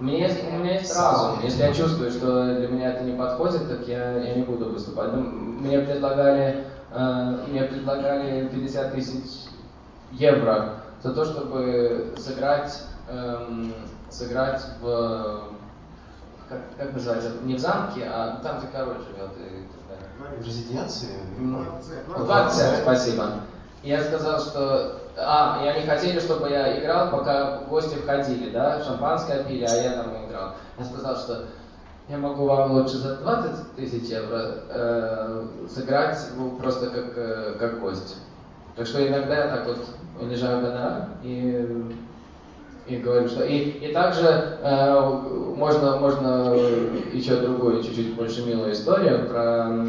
Мне есть, у меня есть разум. Если я чувствую, что для меня это не подходит, так я, я не буду выступать. Ну, мне предлагали, э, мне предлагали 50 тысяч евро за то, чтобы сыграть, эм, сыграть в как, как называется, не в замке, а там, где король живет и так далее. В резиденции? Ну, в дворце, спасибо. Я сказал, что... А, и они хотели, чтобы я играл, пока гости входили, да, шампанское пили, а я там играл. Я сказал, что я могу вам лучше за 20 тысяч евро э, сыграть ну, просто как, э, как гость. Так что иногда я так вот унижаю гонорар и и говорю, что и, и также э, можно, можно еще другую, чуть-чуть больше милую историю про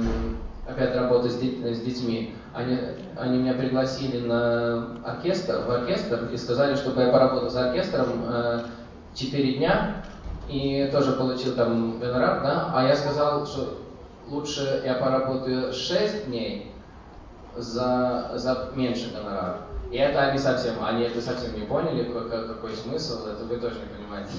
опять работу с, деть, с детьми. Они, они меня пригласили на оркестр, в оркестр и сказали, чтобы я поработал с оркестром э, 4 дня и тоже получил там гонорар, да, а я сказал, что лучше я поработаю 6 дней за, за меньше гонорар. И это они совсем, они это совсем не поняли, какой, какой смысл, это вы тоже не понимаете.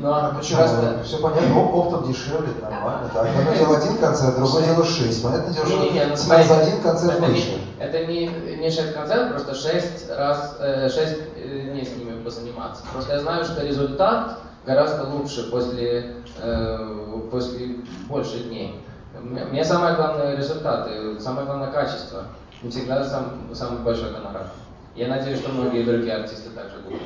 Но а почему? Просто... Все понятно, оптом дешевле, нормально. Так, одно дело один концерт, другое дело шесть. Понятно дело, что не, не, ну, за один концерт это выше. Не, это не, не шесть концертов, просто шесть раз, э, шесть э, дней с ними позаниматься. Просто я знаю, что результат гораздо лучше после, э, после больше дней. Мне самое главное результаты, самое главное качество. Не всегда сам, самый большой гонорар. Я надеюсь, что многие другие артисты также будут.